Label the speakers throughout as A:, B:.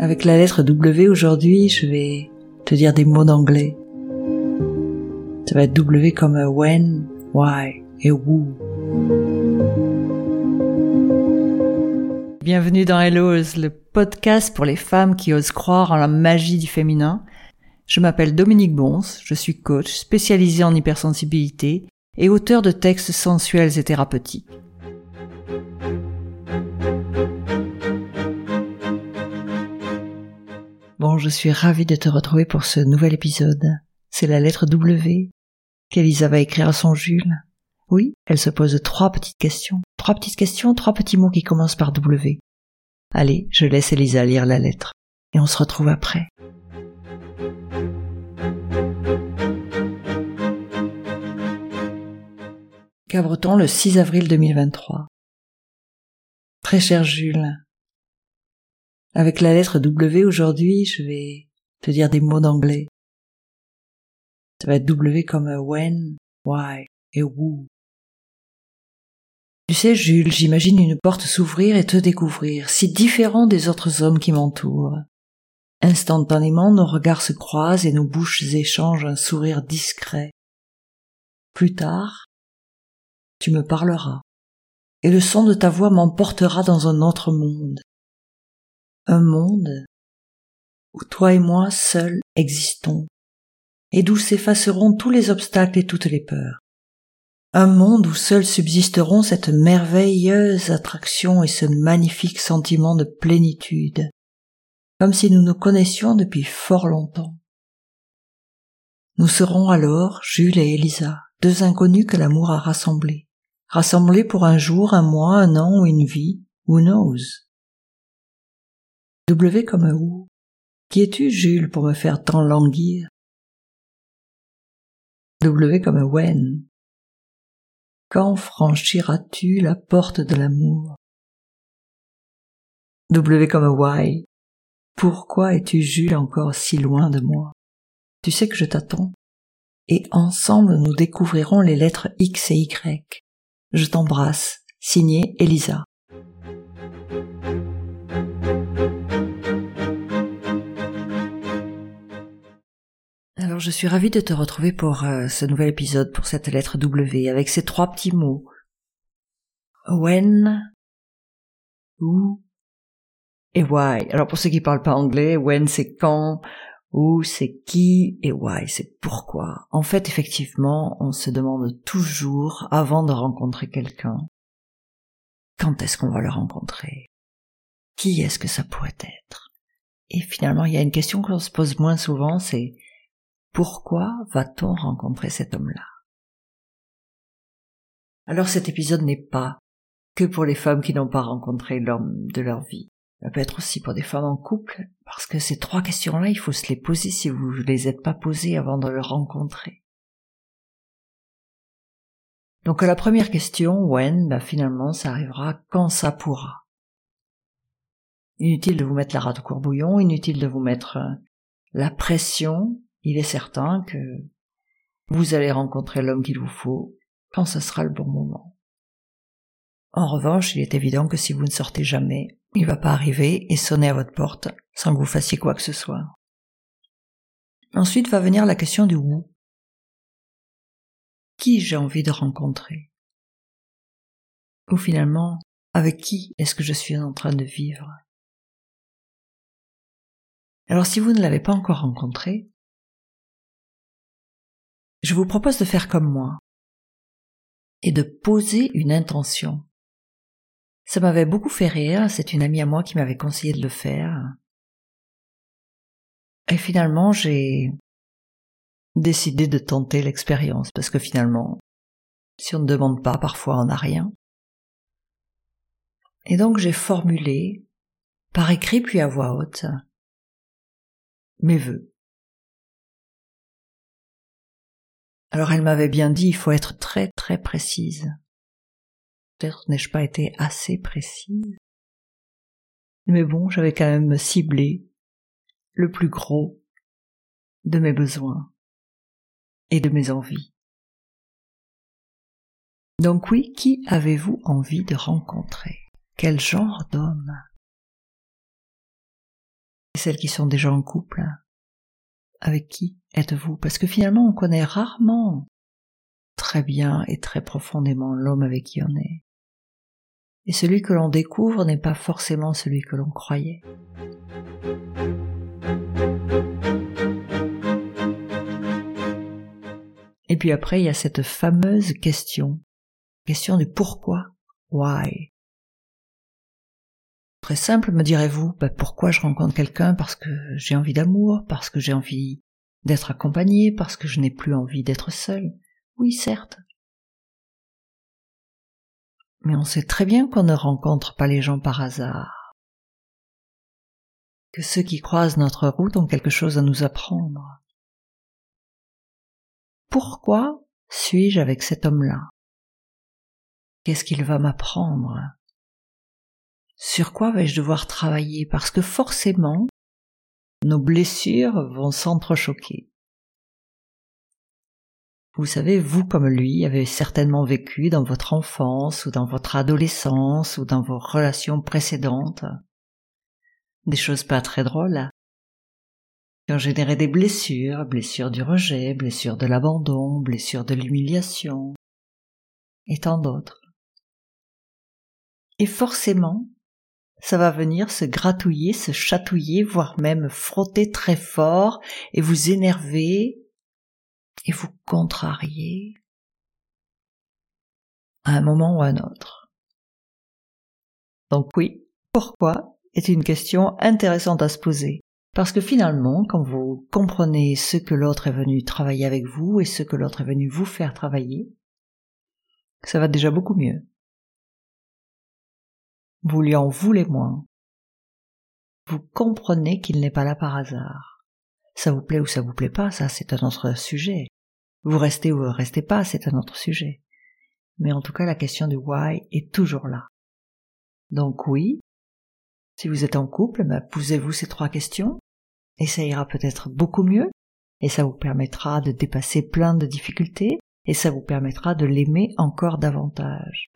A: Avec la lettre W aujourd'hui, je vais te dire des mots d'anglais. Ça va être W comme when, why et who. Bienvenue dans Hello's, le podcast pour les femmes qui osent croire en la magie du féminin. Je m'appelle Dominique Bons, je suis coach spécialisé en hypersensibilité et auteur de textes sensuels et thérapeutiques. Je suis ravie de te retrouver pour ce nouvel épisode. C'est la lettre W qu'Elisa va écrire à son Jules. Oui, elle se pose trois petites questions. Trois petites questions, trois petits mots qui commencent par W. Allez, je laisse Elisa lire la lettre. Et on se retrouve après. Cabreton le 6 avril 2023. Très cher Jules, avec la lettre W aujourd'hui, je vais te dire des mots d'anglais. Ça va être W comme when, why et who. Tu sais, Jules, j'imagine une porte s'ouvrir et te découvrir, si différent des autres hommes qui m'entourent. Instantanément, nos regards se croisent et nos bouches échangent un sourire discret. Plus tard, tu me parleras, et le son de ta voix m'emportera dans un autre monde, un monde où toi et moi seuls existons, et d'où s'effaceront tous les obstacles et toutes les peurs. Un monde où seuls subsisteront cette merveilleuse attraction et ce magnifique sentiment de plénitude, comme si nous nous connaissions depuis fort longtemps. Nous serons alors, Jules et Elisa, deux inconnus que l'amour a rassemblés, rassemblés pour un jour, un mois, un an ou une vie, who knows? W comme où Qui es-tu, Jules, pour me faire tant languir? W comme when Quand franchiras-tu la porte de l'amour? W comme why Pourquoi es-tu, Jules, encore si loin de moi? Tu sais que je t'attends. Et ensemble nous découvrirons les lettres X et Y. Je t'embrasse, signé Elisa. Alors je suis ravie de te retrouver pour euh, ce nouvel épisode, pour cette lettre W, avec ces trois petits mots. When, who et why. Alors pour ceux qui parlent pas anglais, when c'est quand, who c'est qui et why c'est pourquoi. En fait, effectivement, on se demande toujours, avant de rencontrer quelqu'un, quand est-ce qu'on va le rencontrer? Qui est-ce que ça pourrait être? Et finalement, il y a une question qu'on se pose moins souvent, c'est pourquoi va-t-on rencontrer cet homme-là? Alors cet épisode n'est pas que pour les femmes qui n'ont pas rencontré l'homme de leur vie. Ça peut être aussi pour des femmes en couple, parce que ces trois questions-là, il faut se les poser si vous ne les êtes pas posées avant de le rencontrer. Donc la première question, when, ben finalement, ça arrivera quand ça pourra. Inutile de vous mettre la rate au courbouillon, inutile de vous mettre euh, la pression, il est certain que vous allez rencontrer l'homme qu'il vous faut quand ce sera le bon moment. En revanche, il est évident que si vous ne sortez jamais, il ne va pas arriver et sonner à votre porte sans que vous fassiez quoi que ce soit. Ensuite va venir la question du où. Qui j'ai envie de rencontrer? Ou finalement, avec qui est-ce que je suis en train de vivre? Alors si vous ne l'avez pas encore rencontré, je vous propose de faire comme moi et de poser une intention. Ça m'avait beaucoup fait rire, c'est une amie à moi qui m'avait conseillé de le faire. Et finalement, j'ai décidé de tenter l'expérience, parce que finalement, si on ne demande pas, parfois on n'a rien. Et donc j'ai formulé, par écrit puis à voix haute, mes vœux. Alors elle m'avait bien dit, il faut être très très précise. Peut-être n'ai-je pas été assez précise. Mais bon, j'avais quand même ciblé le plus gros de mes besoins et de mes envies. Donc oui, qui avez-vous envie de rencontrer? Quel genre d'homme? Celles qui sont déjà en couple. Avec qui êtes-vous? Parce que finalement, on connaît rarement très bien et très profondément l'homme avec qui on est. Et celui que l'on découvre n'est pas forcément celui que l'on croyait. Et puis après, il y a cette fameuse question, question du pourquoi, why? Très simple, me direz-vous, bah, pourquoi je rencontre quelqu'un? Parce que j'ai envie d'amour, parce que j'ai envie d'être accompagné, parce que je n'ai plus envie d'être seul. Oui, certes. Mais on sait très bien qu'on ne rencontre pas les gens par hasard. Que ceux qui croisent notre route ont quelque chose à nous apprendre. Pourquoi suis-je avec cet homme-là? Qu'est-ce qu'il va m'apprendre? Sur quoi vais-je devoir travailler? Parce que forcément, nos blessures vont s'entrechoquer. Vous savez, vous comme lui avez certainement vécu dans votre enfance ou dans votre adolescence ou dans vos relations précédentes des choses pas très drôles qui ont généré des blessures, blessures du rejet, blessures de l'abandon, blessures de l'humiliation, et tant d'autres. Et forcément, ça va venir se gratouiller, se chatouiller, voire même frotter très fort et vous énerver et vous contrarier à un moment ou à un autre. Donc oui, pourquoi est une question intéressante à se poser. Parce que finalement, quand vous comprenez ce que l'autre est venu travailler avec vous et ce que l'autre est venu vous faire travailler, ça va déjà beaucoup mieux. Vous lui en voulez moins. Vous comprenez qu'il n'est pas là par hasard. Ça vous plaît ou ça vous plaît pas, ça c'est un autre sujet. Vous restez ou vous restez pas, c'est un autre sujet. Mais en tout cas, la question du why est toujours là. Donc oui, si vous êtes en couple, bah, posez-vous ces trois questions, et ça ira peut-être beaucoup mieux, et ça vous permettra de dépasser plein de difficultés, et ça vous permettra de l'aimer encore davantage.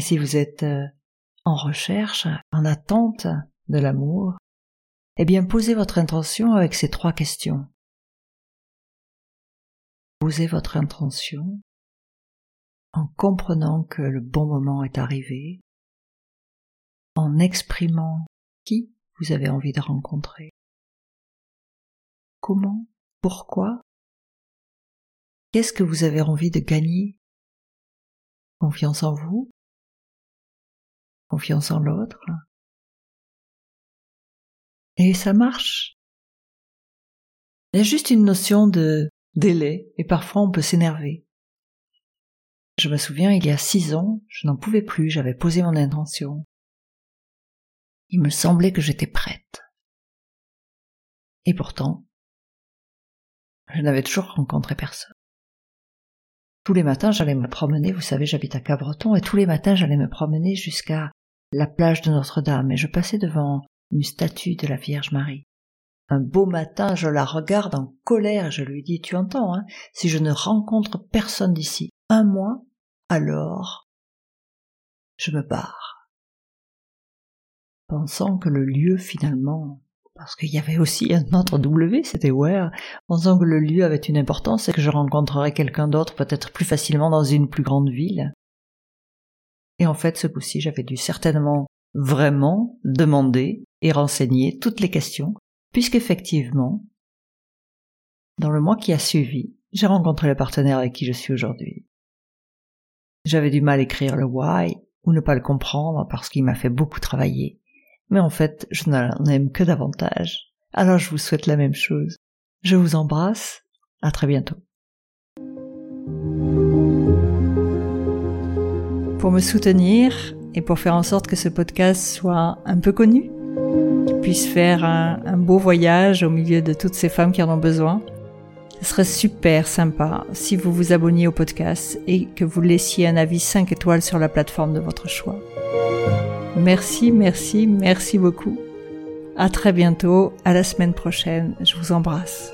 A: Et si vous êtes euh, en recherche, en attente de l'amour, eh bien posez votre intention avec ces trois questions. Posez votre intention en comprenant que le bon moment est arrivé, en exprimant qui vous avez envie de rencontrer, comment, pourquoi, qu'est-ce que vous avez envie de gagner, confiance en vous, confiance en l'autre, et ça marche. Il y a juste une notion de délai, et parfois on peut s'énerver. Je me souviens, il y a six ans, je n'en pouvais plus, j'avais posé mon intention. Il me semblait que j'étais prête. Et pourtant, je n'avais toujours rencontré personne. Tous les matins, j'allais me promener, vous savez, j'habite à Cabreton, et tous les matins, j'allais me promener jusqu'à la plage de Notre-Dame, et je passais devant une statue de la Vierge Marie. Un beau matin, je la regarde en colère je lui dis, tu entends, hein, si je ne rencontre personne d'ici un mois, alors je me barre. Pensant que le lieu finalement, parce qu'il y avait aussi un autre W, c'était Where, pensant que le lieu avait une importance et que je rencontrerais quelqu'un d'autre peut-être plus facilement dans une plus grande ville. Et en fait, ce coup-ci, j'avais dû certainement vraiment demander et renseigner toutes les questions, puisqu'effectivement, dans le mois qui a suivi, j'ai rencontré le partenaire avec qui je suis aujourd'hui. J'avais du mal à écrire le why ou ne pas le comprendre parce qu'il m'a fait beaucoup travailler. Mais en fait, je n'en aime que davantage. Alors je vous souhaite la même chose. Je vous embrasse. À très bientôt. Pour me soutenir et pour faire en sorte que ce podcast soit un peu connu, qu'il puisse faire un, beau voyage au milieu de toutes ces femmes qui en ont besoin, ce serait super sympa si vous vous abonniez au podcast et que vous laissiez un avis 5 étoiles sur la plateforme de votre choix. Merci, merci, merci beaucoup. À très bientôt, à la semaine prochaine. Je vous embrasse.